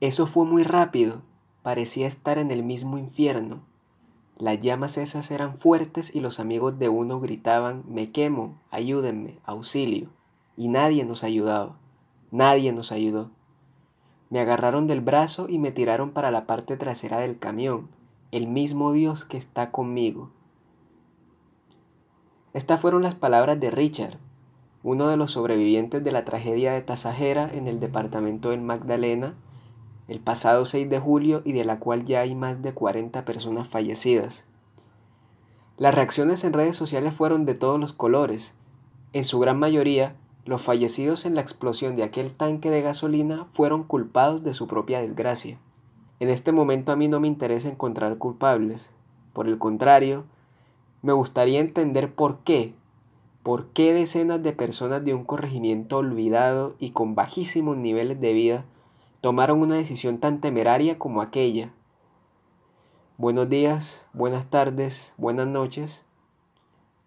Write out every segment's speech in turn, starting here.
Eso fue muy rápido, parecía estar en el mismo infierno. Las llamas esas eran fuertes y los amigos de uno gritaban, me quemo, ayúdenme, auxilio. Y nadie nos ayudaba, nadie nos ayudó. Me agarraron del brazo y me tiraron para la parte trasera del camión, el mismo Dios que está conmigo. Estas fueron las palabras de Richard, uno de los sobrevivientes de la tragedia de Tasajera en el departamento del Magdalena, el pasado 6 de julio y de la cual ya hay más de 40 personas fallecidas. Las reacciones en redes sociales fueron de todos los colores. En su gran mayoría, los fallecidos en la explosión de aquel tanque de gasolina fueron culpados de su propia desgracia. En este momento a mí no me interesa encontrar culpables. Por el contrario, me gustaría entender por qué, por qué decenas de personas de un corregimiento olvidado y con bajísimos niveles de vida tomaron una decisión tan temeraria como aquella. Buenos días, buenas tardes, buenas noches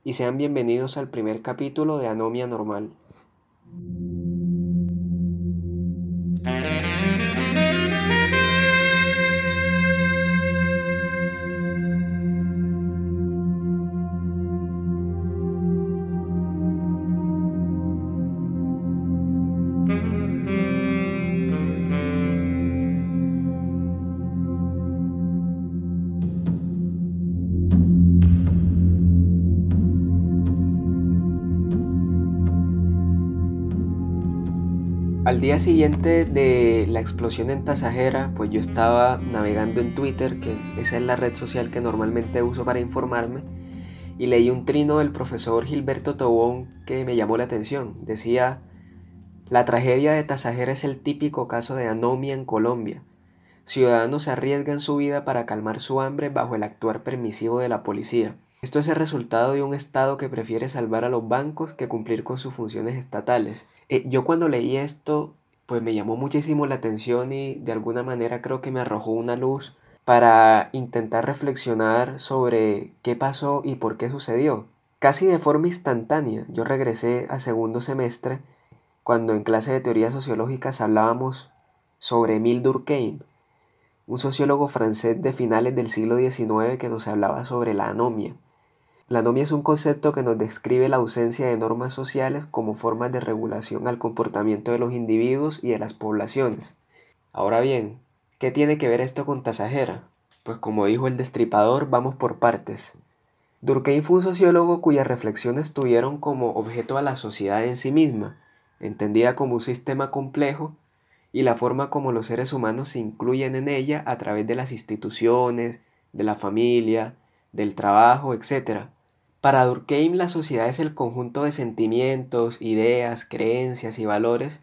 y sean bienvenidos al primer capítulo de Anomia Normal. Al día siguiente de la explosión en Tasajera, pues yo estaba navegando en Twitter, que esa es la red social que normalmente uso para informarme, y leí un trino del profesor Gilberto Tobón que me llamó la atención. Decía, la tragedia de Tasajera es el típico caso de anomia en Colombia. Ciudadanos arriesgan su vida para calmar su hambre bajo el actuar permisivo de la policía. Esto es el resultado de un Estado que prefiere salvar a los bancos que cumplir con sus funciones estatales. Eh, yo cuando leí esto, pues me llamó muchísimo la atención y de alguna manera creo que me arrojó una luz para intentar reflexionar sobre qué pasó y por qué sucedió. Casi de forma instantánea, yo regresé a segundo semestre cuando en clase de teorías sociológicas hablábamos sobre Emile Durkheim, un sociólogo francés de finales del siglo XIX que nos hablaba sobre la anomia. La anomia es un concepto que nos describe la ausencia de normas sociales como formas de regulación al comportamiento de los individuos y de las poblaciones. Ahora bien, ¿qué tiene que ver esto con Tasajera? Pues como dijo el destripador, vamos por partes. Durkheim fue un sociólogo cuyas reflexiones tuvieron como objeto a la sociedad en sí misma, entendida como un sistema complejo, y la forma como los seres humanos se incluyen en ella a través de las instituciones, de la familia, del trabajo, etc. Para Durkheim la sociedad es el conjunto de sentimientos, ideas, creencias y valores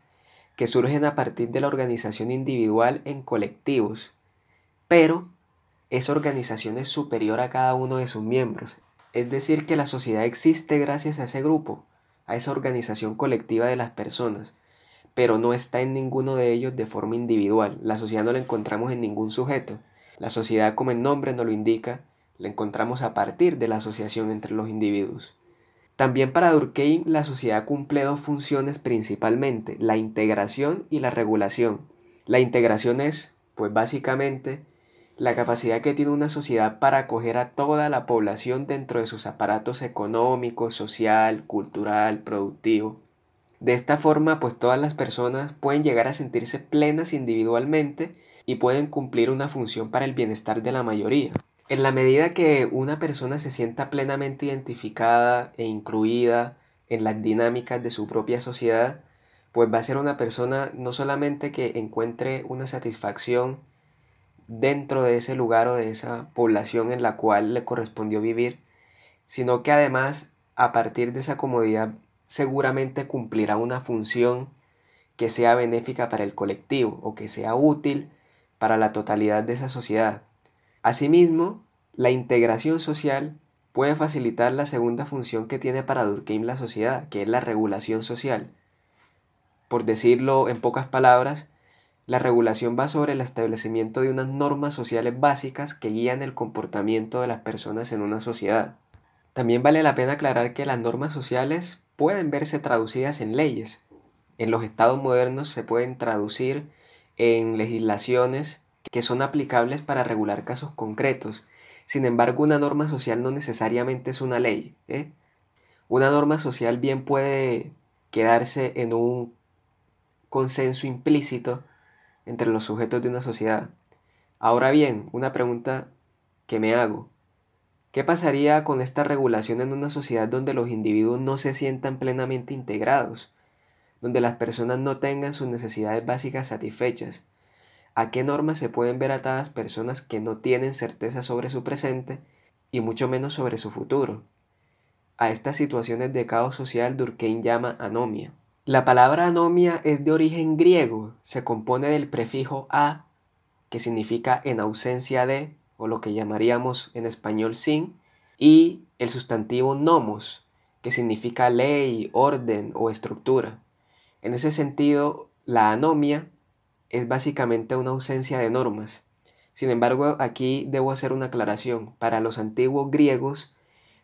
que surgen a partir de la organización individual en colectivos, pero esa organización es superior a cada uno de sus miembros, es decir, que la sociedad existe gracias a ese grupo, a esa organización colectiva de las personas, pero no está en ninguno de ellos de forma individual. La sociedad no la encontramos en ningún sujeto. La sociedad, como el nombre nos lo indica, la encontramos a partir de la asociación entre los individuos. También para Durkheim la sociedad cumple dos funciones principalmente, la integración y la regulación. La integración es, pues básicamente, la capacidad que tiene una sociedad para acoger a toda la población dentro de sus aparatos económico, social, cultural, productivo. De esta forma, pues todas las personas pueden llegar a sentirse plenas individualmente y pueden cumplir una función para el bienestar de la mayoría. En la medida que una persona se sienta plenamente identificada e incluida en las dinámicas de su propia sociedad, pues va a ser una persona no solamente que encuentre una satisfacción dentro de ese lugar o de esa población en la cual le correspondió vivir, sino que además a partir de esa comodidad seguramente cumplirá una función que sea benéfica para el colectivo o que sea útil para la totalidad de esa sociedad. Asimismo, la integración social puede facilitar la segunda función que tiene para Durkheim la sociedad, que es la regulación social. Por decirlo en pocas palabras, la regulación va sobre el establecimiento de unas normas sociales básicas que guían el comportamiento de las personas en una sociedad. También vale la pena aclarar que las normas sociales pueden verse traducidas en leyes. En los estados modernos se pueden traducir en legislaciones que son aplicables para regular casos concretos. Sin embargo, una norma social no necesariamente es una ley. ¿eh? Una norma social bien puede quedarse en un consenso implícito entre los sujetos de una sociedad. Ahora bien, una pregunta que me hago. ¿Qué pasaría con esta regulación en una sociedad donde los individuos no se sientan plenamente integrados? Donde las personas no tengan sus necesidades básicas satisfechas. ¿A qué normas se pueden ver atadas personas que no tienen certeza sobre su presente y mucho menos sobre su futuro? A estas situaciones de caos social Durkheim llama anomia. La palabra anomia es de origen griego, se compone del prefijo a, que significa en ausencia de, o lo que llamaríamos en español sin, y el sustantivo nomos, que significa ley, orden o estructura. En ese sentido, la anomia es básicamente una ausencia de normas. Sin embargo, aquí debo hacer una aclaración. Para los antiguos griegos,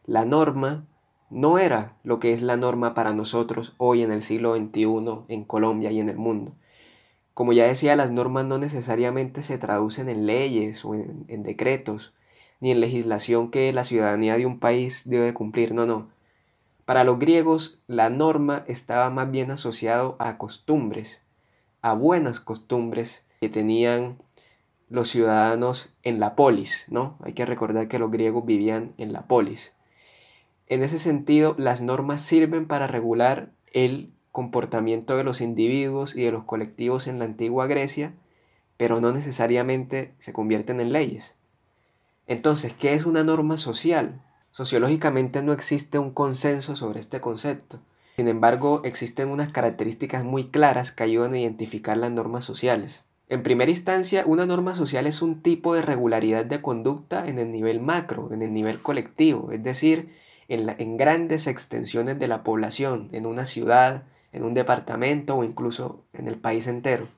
la norma no era lo que es la norma para nosotros hoy en el siglo XXI en Colombia y en el mundo. Como ya decía, las normas no necesariamente se traducen en leyes o en, decretos, ni en legislación que la ciudadanía de un país debe cumplir, no, no. Para los griegos, la norma estaba más bien asociado a costumbres, a buenas costumbres que tenían los ciudadanos en la polis, ¿no? Hay que recordar que los griegos vivían en la polis. En ese sentido, las normas sirven para regular el comportamiento de los individuos y de los colectivos en la antigua Grecia, pero no necesariamente se convierten en leyes. Entonces, ¿qué es una norma social? Sociológicamente no existe un consenso sobre este concepto. Sin embargo, existen unas características muy claras que ayudan a identificar las normas sociales. En primera instancia, una norma social es un tipo de regularidad de conducta en el nivel macro, en el nivel colectivo, es decir, en, grandes extensiones de la población, en una ciudad, en un departamento o incluso en el país entero.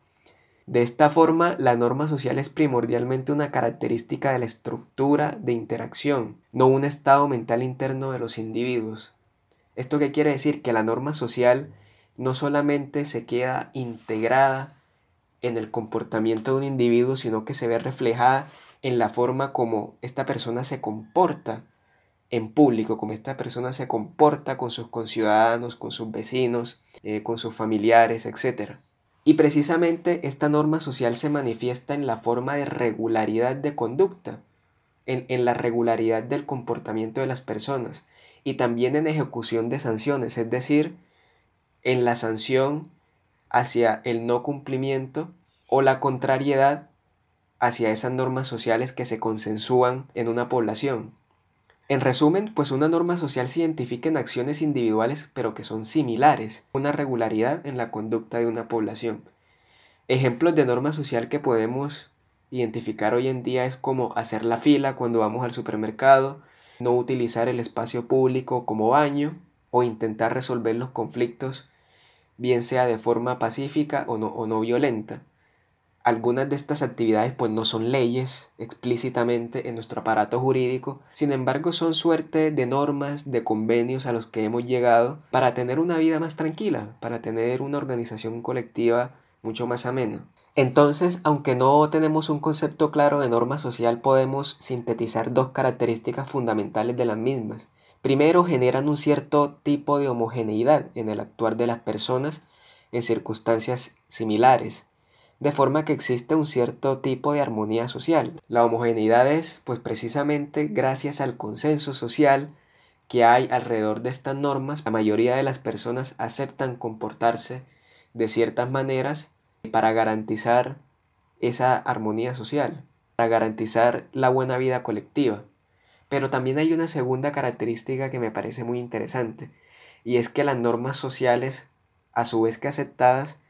De esta forma, la norma social es primordialmente una característica de la estructura de interacción, no un estado mental interno de los individuos. ¿Esto qué quiere decir? Que la norma social no solamente se queda integrada en el comportamiento de un individuo, sino que se ve reflejada en la forma como esta persona se comporta en público, como esta persona se comporta con sus conciudadanos, con sus vecinos, eh, con sus familiares, etc. Y precisamente esta norma social se manifiesta en la forma de regularidad de conducta, en, en la regularidad del comportamiento de las personas y también en ejecución de sanciones, es decir, en la sanción hacia el no cumplimiento o la contrariedad hacia esas normas sociales que se consensúan en una población. En resumen, pues una norma social se identifica en acciones individuales pero que son similares, una regularidad en la conducta de una población. Ejemplos de norma social que podemos identificar hoy en día es como hacer la fila cuando vamos al supermercado, no utilizar el espacio público como baño o intentar resolver los conflictos bien sea de forma pacífica o no, o no violenta algunas de estas actividades pues no son leyes explícitamente en nuestro aparato jurídico, sin embargo son suerte de normas, de convenios a los que hemos llegado para tener una vida más tranquila, para tener una organización colectiva mucho más amena. Entonces, aunque no tenemos un concepto claro de norma social, podemos sintetizar dos características fundamentales de las mismas. Primero, generan un cierto tipo de homogeneidad en el actuar de las personas en circunstancias similares de forma que existe un cierto tipo de armonía social. La homogeneidad es, pues precisamente gracias al consenso social que hay alrededor de estas normas, la mayoría de las personas aceptan comportarse de ciertas maneras para garantizar esa armonía social, para garantizar la buena vida colectiva. Pero también hay una segunda característica que me parece muy interesante, y es que las normas sociales, a su vez que aceptadas,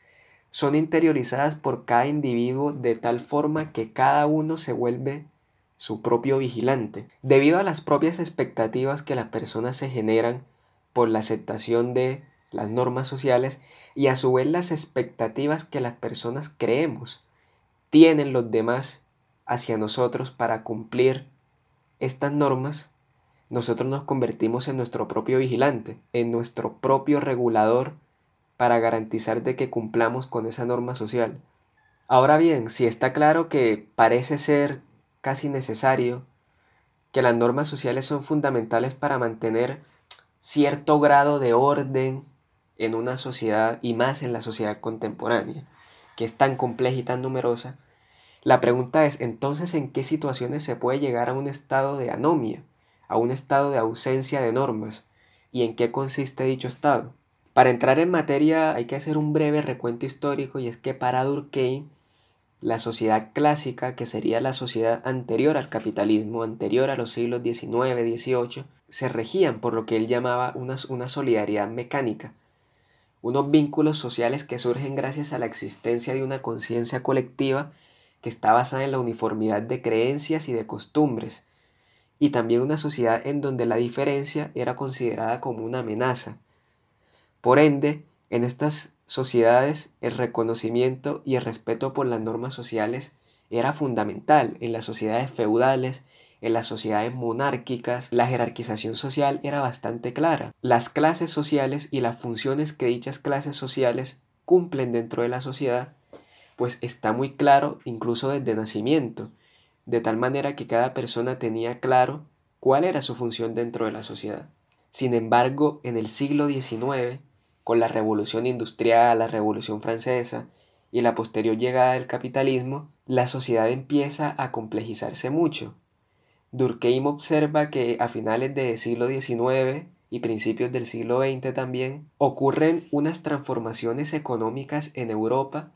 son interiorizadas por cada individuo de tal forma que cada uno se vuelve su propio vigilante. Debido a las propias expectativas que las personas se generan por la aceptación de las normas sociales y a su vez las expectativas que las personas creemos tienen los demás hacia nosotros para cumplir estas normas, nosotros nos convertimos en nuestro propio vigilante, en nuestro propio regulador para garantizar de que cumplamos con esa norma social. Ahora bien, si está claro que parece ser casi necesario que las normas sociales son fundamentales para mantener cierto grado de orden en una sociedad y más en la sociedad contemporánea, que es tan compleja y tan numerosa, la pregunta es entonces en qué situaciones se puede llegar a un estado de anomia, a un estado de ausencia de normas, y en qué consiste dicho estado. Para entrar en materia hay que hacer un breve recuento histórico y es que para Durkheim la sociedad clásica, que sería la sociedad anterior al capitalismo, anterior a los siglos XIX, XVIII, se regían por lo que él llamaba una, una solidaridad mecánica, unos vínculos sociales que surgen gracias a la existencia de una conciencia colectiva que está basada en la uniformidad de creencias y de costumbres, y también una sociedad en donde la diferencia era considerada como una amenaza. Por ende, en estas sociedades el reconocimiento y el respeto por las normas sociales era fundamental. En las sociedades feudales, en las sociedades monárquicas, la jerarquización social era bastante clara. Las clases sociales y las funciones que dichas clases sociales cumplen dentro de la sociedad, pues está muy claro incluso desde nacimiento, de tal manera que cada persona tenía claro cuál era su función dentro de la sociedad. Sin embargo, en el siglo XIX, con la revolución industrial, la revolución francesa y la posterior llegada del capitalismo, la sociedad empieza a complejizarse mucho Durkheim observa que a finales del siglo XIX y principios del siglo XX también ocurren unas transformaciones económicas en Europa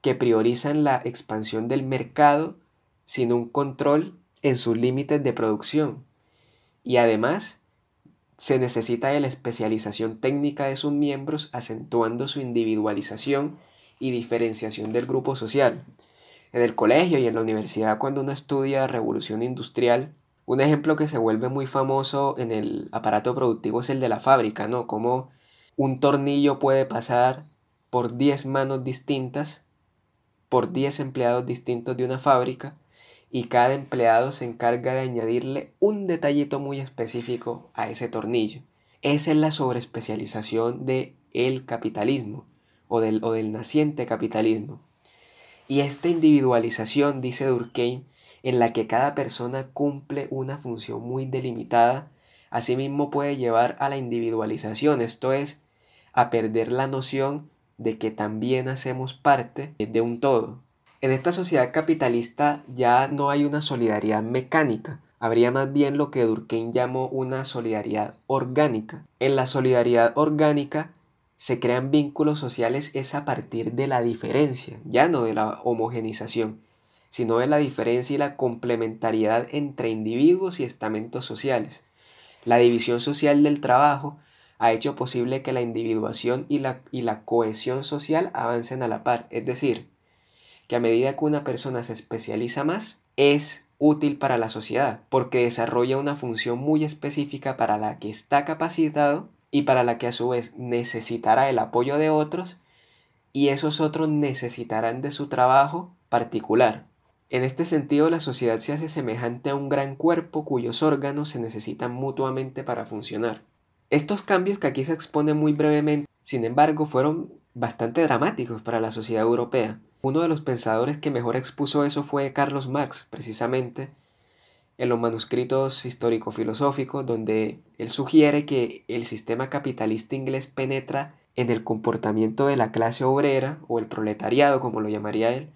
que priorizan la expansión del mercado sin un control en sus límites de producción. Y además se necesita de la especialización técnica de sus miembros acentuando su individualización y diferenciación del grupo social en el colegio y en la universidad cuando uno estudia revolución industrial, un ejemplo que se vuelve muy famoso en el aparato productivo es el de la fábrica, ¿no? Como un tornillo puede pasar por 10 manos distintas, por 10 empleados distintos de una fábrica, y cada empleado se encarga de añadirle un detallito muy específico a ese tornillo. Esa es la sobreespecialización de el capitalismo o del, o del naciente capitalismo. Y esta individualización, dice Durkheim, en la que cada persona cumple una función muy delimitada, asimismo puede llevar a la individualización, esto es, a perder la noción de que también hacemos parte de un todo. En esta sociedad capitalista ya no hay una solidaridad mecánica, habría más bien lo que Durkheim llamó una solidaridad orgánica. En la solidaridad orgánica se crean vínculos sociales es a partir de la diferencia, ya no de la homogenización, sino de la diferencia y la complementariedad entre individuos y estamentos sociales. La división social del trabajo ha hecho posible que la individuación y la, y la cohesión social avancen a la par, es decir, que a medida que una persona se especializa más, es útil para la sociedad, porque desarrolla una función muy específica para la que está capacitado y para la que a su vez necesitará el apoyo de otros y esos otros necesitarán de su trabajo particular. En este sentido, la sociedad se hace semejante a un gran cuerpo cuyos órganos se necesitan mutuamente para funcionar. Estos cambios que aquí se exponen muy brevemente, sin embargo, fueron bastante dramáticos para la sociedad europea. Uno de los pensadores que mejor expuso eso fue Carlos Marx, precisamente, en los manuscritos histórico-filosóficos, donde él sugiere que el sistema capitalista inglés penetra en el comportamiento de la clase obrera o el proletariado, como lo llamaría él,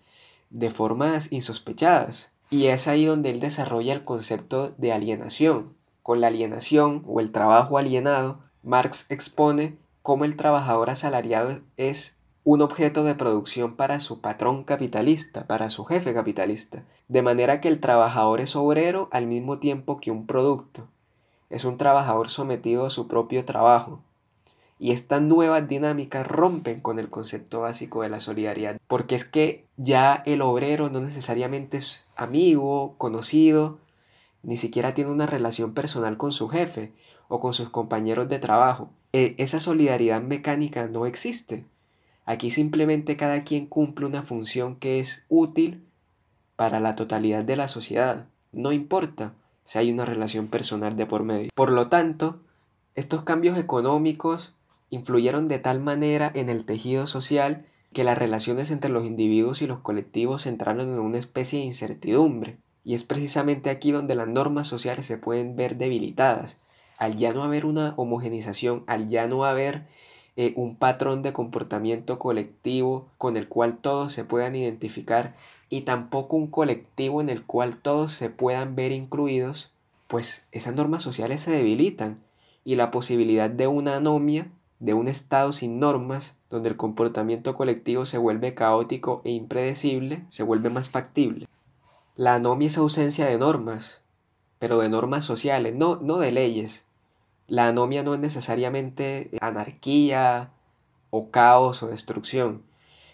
de formas insospechadas. Y es ahí donde él desarrolla el concepto de alienación. Con la alienación o el trabajo alienado, Marx expone cómo el trabajador asalariado es un objeto de producción para su patrón capitalista, para su jefe capitalista. De manera que el trabajador es obrero al mismo tiempo que un producto. Es un trabajador sometido a su propio trabajo. Y estas nuevas dinámicas rompen con el concepto básico de la solidaridad. Porque es que ya el obrero no necesariamente es amigo, conocido, ni siquiera tiene una relación personal con su jefe o con sus compañeros de trabajo. E, esa solidaridad mecánica no existe Aquí simplemente cada quien cumple una función que es útil para la totalidad de la sociedad. No importa si hay una relación personal de por medio. Por lo tanto, estos cambios económicos influyeron de tal manera en el tejido social que las relaciones entre los individuos y los colectivos entraron en una especie de incertidumbre. Y es precisamente aquí donde las normas sociales se pueden ver debilitadas. Al ya no haber una homogenización, al ya no haber eh, un patrón de comportamiento colectivo con el cual todos se puedan identificar y tampoco un colectivo en el cual todos se puedan ver incluidos, pues esas normas sociales se debilitan y la posibilidad de una anomia, de un estado sin normas, donde el comportamiento colectivo se vuelve caótico e impredecible, se vuelve más factible. La anomia es ausencia de normas, pero de normas sociales, no, no de leyes, la anomia no es necesariamente anarquía o caos o destrucción.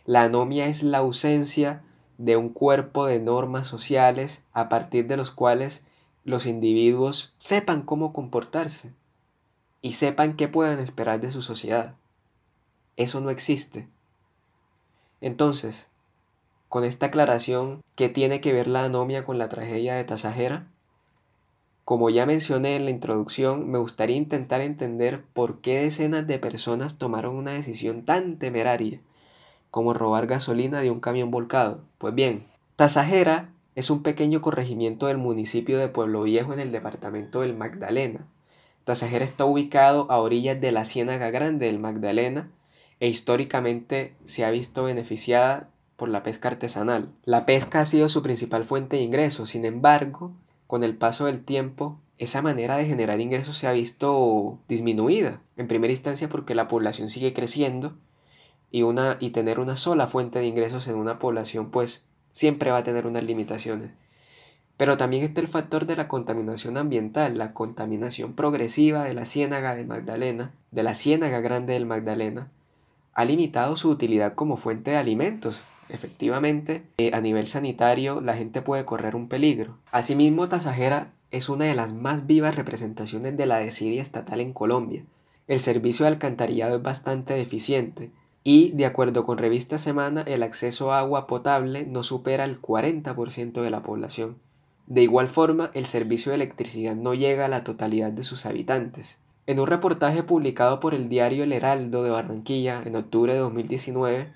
La anomia es la ausencia de un cuerpo de normas sociales a partir de los cuales los individuos sepan cómo comportarse y sepan qué pueden esperar de su sociedad. Eso no existe. Entonces, con esta aclaración, ¿qué tiene que ver la anomia con la tragedia de Tasajera? Como ya mencioné en la introducción, me gustaría intentar entender por qué decenas de personas tomaron una decisión tan temeraria como robar gasolina de un camión volcado. Pues bien, Tasajera es un pequeño corregimiento del municipio de Pueblo Viejo en el departamento del Magdalena. Tasajera está ubicado a orillas de la Ciénaga Grande del Magdalena e históricamente se ha visto beneficiada por la pesca artesanal. La pesca ha sido su principal fuente de ingresos, sin embargo, con el paso del tiempo, esa manera de generar ingresos se ha visto disminuida. En primera instancia porque la población sigue creciendo y, una, y tener una sola fuente de ingresos en una población pues siempre va a tener unas limitaciones. Pero también está el factor de la contaminación ambiental, la contaminación progresiva de la ciénaga de Magdalena, de la ciénaga grande del Magdalena, ha limitado su utilidad como fuente de alimentos, efectivamente, eh, a nivel sanitario la gente puede correr un peligro. Asimismo, Tasajera es una de las más vivas representaciones de la desidia estatal en Colombia. El servicio de alcantarillado es bastante deficiente y, de acuerdo con Revista Semana, el acceso a agua potable no supera el 40% de la población. De igual forma, el servicio de electricidad no llega a la totalidad de sus habitantes. En un reportaje publicado por el diario El Heraldo de Barranquilla en octubre de 2019,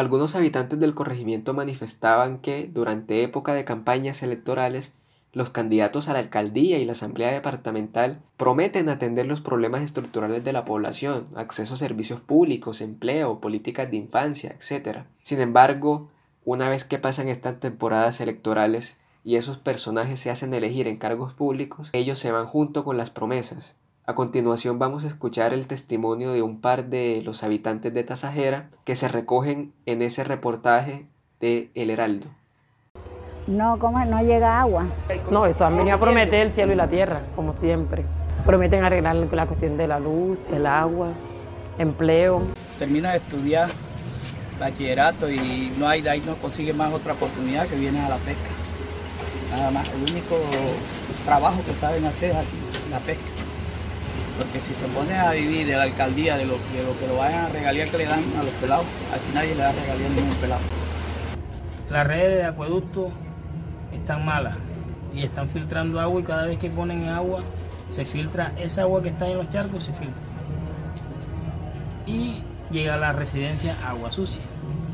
algunos habitantes del corregimiento manifestaban que, durante época de campañas electorales, los candidatos a la alcaldía y la asamblea departamental prometen atender los problemas estructurales de la población, acceso a servicios públicos, empleo, políticas de infancia, etc. Sin embargo, una vez que pasan estas temporadas electorales y esos personajes se hacen elegir en cargos públicos, ellos se van junto con las promesas, a continuación vamos a escuchar el testimonio de un par de los habitantes de Tasajera que se recogen en ese reportaje de El Heraldo. No, ¿cómo no llega agua? No, esto han venido a prometer el cielo y la tierra, como siempre. Prometen arreglar la cuestión de la luz, el agua, empleo. Termina de estudiar bachillerato y no hay, de ahí no consigue más otra oportunidad que viene a la pesca. Nada más, el único trabajo que saben hacer es aquí, la pesca. Porque si se pone a vivir de la alcaldía, de lo, que lo vayan a regalía que le dan a los pelados, aquí nadie le da regalía a ningún pelado. Las redes de acueducto están malas y están filtrando agua y cada vez que ponen agua se filtra esa agua que está en los charcos se filtra. Y llega a la residencia agua sucia.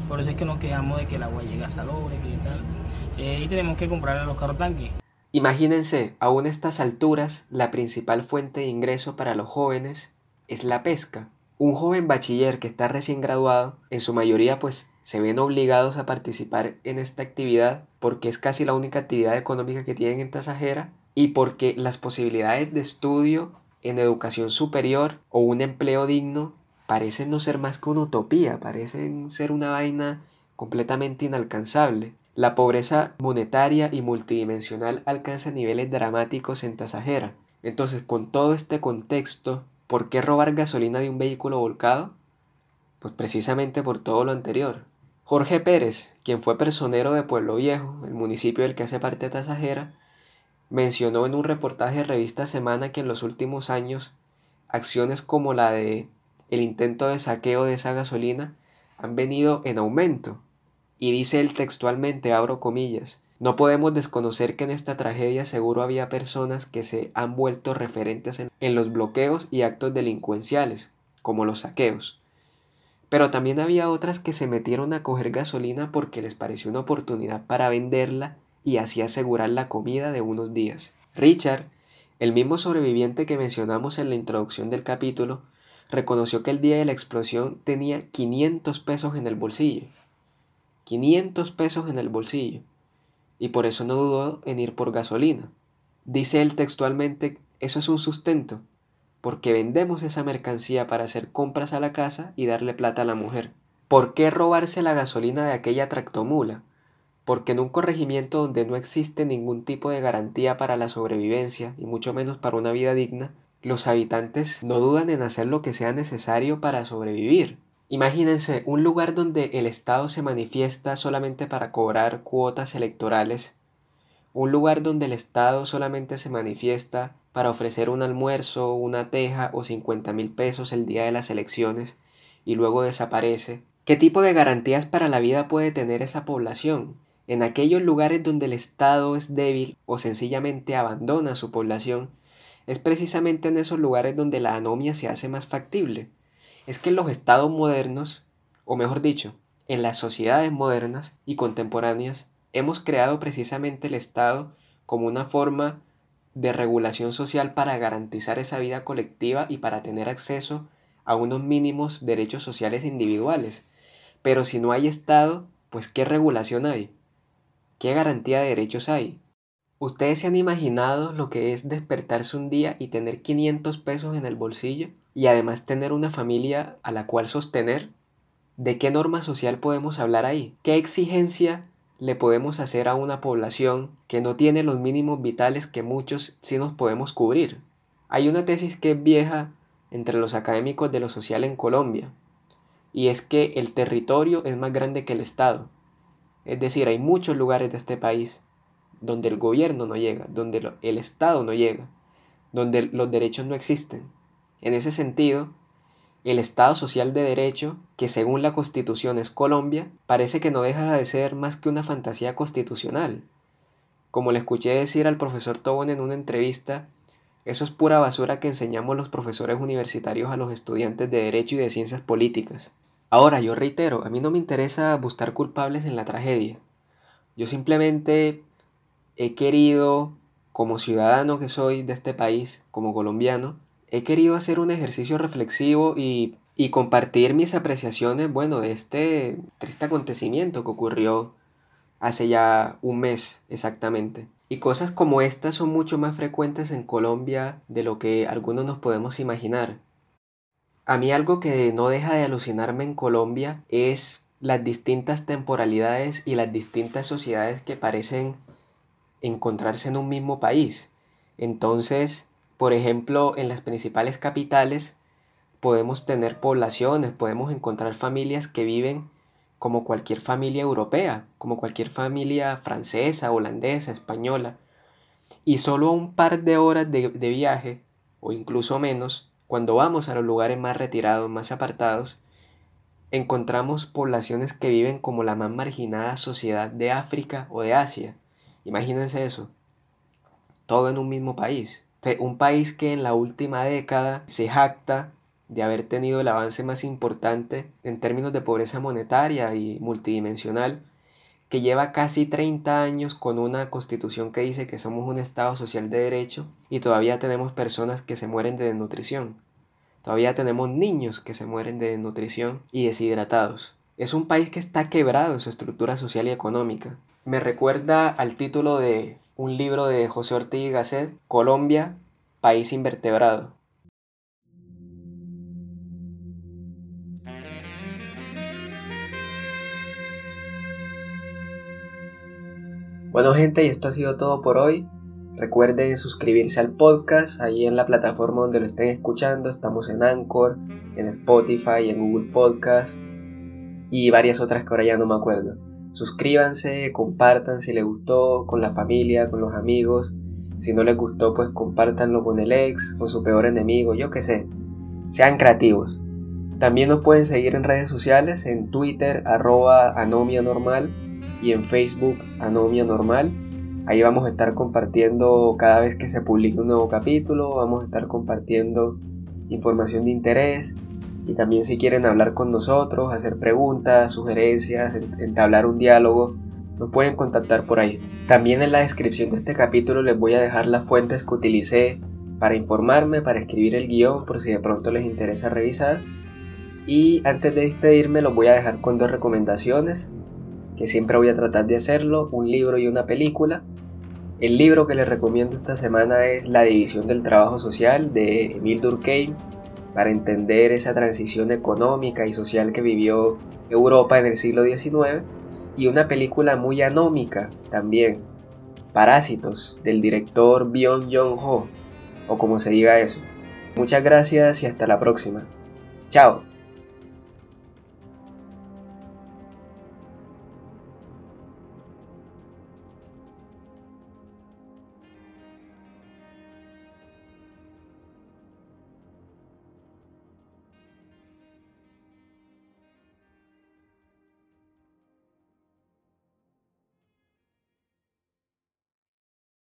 Por eso es que nos quejamos de que el agua llega salobre que tal. Eh, y tenemos que comprarle los carros tanques Imagínense, aún a estas alturas, la principal fuente de ingreso para los jóvenes es la pesca. Un joven bachiller que está recién graduado, en su mayoría pues se ven obligados a participar en esta actividad porque es casi la única actividad económica que tienen en Tasajera y porque las posibilidades de estudio en educación superior o un empleo digno parecen no ser más que una utopía, parecen ser una vaina completamente inalcanzable. La pobreza monetaria y multidimensional alcanza niveles dramáticos en Tasajera. Entonces, con todo este contexto, ¿por qué robar gasolina de un vehículo volcado? Pues precisamente por todo lo anterior. Jorge Pérez, quien fue personero de Pueblo Viejo, el municipio del que hace parte Tasajera, mencionó en un reportaje de revista Semana que en los últimos años acciones como la de el intento de saqueo de esa gasolina han venido en aumento y dice él textualmente, abro comillas, no podemos desconocer que en esta tragedia seguro había personas que se han vuelto referentes en, los bloqueos y actos delincuenciales, como los saqueos. Pero también había otras que se metieron a coger gasolina porque les pareció una oportunidad para venderla y así asegurar la comida de unos días. Richard, el mismo sobreviviente que mencionamos en la introducción del capítulo, reconoció que el día de la explosión tenía 500 pesos en el bolsillo. 500 pesos en el bolsillo. Y por eso no dudó en ir por gasolina. Dice él textualmente, eso es un sustento, porque vendemos esa mercancía para hacer compras a la casa y darle plata a la mujer. ¿Por qué robarse la gasolina de aquella tractomula? Porque en un corregimiento donde no existe ningún tipo de garantía para la sobrevivencia, y mucho menos para una vida digna, los habitantes no dudan en hacer lo que sea necesario para sobrevivir. Imagínense un lugar donde el Estado se manifiesta solamente para cobrar cuotas electorales, un lugar donde el Estado solamente se manifiesta para ofrecer un almuerzo, una teja o 50 mil pesos el día de las elecciones y luego desaparece. ¿Qué tipo de garantías para la vida puede tener esa población? En aquellos lugares donde el Estado es débil o sencillamente abandona a su población, es precisamente en esos lugares donde la anomia se hace más factible. Es que en los estados modernos, o mejor dicho, en las sociedades modernas y contemporáneas, hemos creado precisamente el Estado como una forma de regulación social para garantizar esa vida colectiva y para tener acceso a unos mínimos derechos sociales individuales. Pero si no hay Estado, pues ¿qué regulación hay? ¿Qué garantía de derechos hay? ¿Ustedes se han imaginado lo que es despertarse un día y tener 500 pesos en el bolsillo y además tener una familia a la cual sostener? ¿De qué norma social podemos hablar ahí? ¿Qué exigencia le podemos hacer a una población que no tiene los mínimos vitales que muchos sí nos podemos cubrir? Hay una tesis que es vieja entre los académicos de lo social en Colombia y es que el territorio es más grande que el Estado. Es decir, hay muchos lugares de este país donde el gobierno no llega, donde el Estado no llega, donde los derechos no existen. En ese sentido, el Estado social de derecho, que según la Constitución es Colombia, parece que no deja de ser más que una fantasía constitucional. Como le escuché decir al profesor Tobón en una entrevista, eso es pura basura que enseñamos los profesores universitarios a los estudiantes de Derecho y de Ciencias Políticas. Ahora, yo reitero, a mí no me interesa buscar culpables en la tragedia. Yo simplemente he querido, como ciudadano que soy de este país, como colombiano, he querido hacer un ejercicio reflexivo y, y compartir mis apreciaciones, bueno, de este triste acontecimiento que ocurrió hace ya un mes exactamente. Y cosas como estas son mucho más frecuentes en Colombia de lo que algunos nos podemos imaginar. A mí algo que no deja de alucinarme en Colombia es las distintas temporalidades y las distintas sociedades que parecen encontrarse en un mismo país. Entonces, por ejemplo, en las principales capitales podemos tener poblaciones, podemos encontrar familias que viven como cualquier familia europea, como cualquier familia francesa, holandesa, española. Y solo un par de horas de, de viaje, o incluso menos, cuando vamos a los lugares más retirados, más apartados, encontramos poblaciones que viven como la más marginada sociedad de África o de Asia. Imagínense eso. Todo en un mismo país. Un país que en la última década se jacta de haber tenido el avance más importante en términos de pobreza monetaria y multidimensional, que lleva casi 30 años con una constitución que dice que somos un Estado social de derecho y todavía tenemos personas que se mueren de desnutrición. Todavía tenemos niños que se mueren de desnutrición y deshidratados. Es un país que está quebrado en su estructura social y económica. Me recuerda al título de un libro de José Ortiz y Gasset, Colombia, país invertebrado. Bueno gente, y esto ha sido todo por hoy. Recuerden suscribirse al podcast ahí en la plataforma donde lo estén escuchando. Estamos en Anchor, en Spotify, en Google Podcast y varias otras que ahora ya no me acuerdo. Suscríbanse, compartan si les gustó con la familia, con los amigos. Si no les gustó, pues compártanlo con el ex, con su peor enemigo, yo qué sé. Sean creativos. También nos pueden seguir en redes sociales, en Twitter, arroba anomia normal y en Facebook, anomia normal. Ahí vamos a estar compartiendo cada vez que se publique un nuevo capítulo, vamos a estar compartiendo información de interés Y también si quieren hablar con nosotros, hacer preguntas, sugerencias, entablar un diálogo, nos pueden contactar por ahí. También en la descripción de este capítulo les voy a dejar las fuentes que utilicé para informarme, para escribir el guion, por si de pronto les interesa revisar. Y antes de despedirme los voy a dejar con dos recomendaciones, que siempre voy a tratar de hacerlo, un libro y una película. El libro que les recomiendo esta semana es La división del trabajo social de Emil Durkheim, para entender esa transición económica y social que vivió Europa en el siglo XIX, y una película muy anómica también, Parásitos, del director Byung Joon-ho, o como se diga eso. Muchas gracias y hasta la próxima. Chao.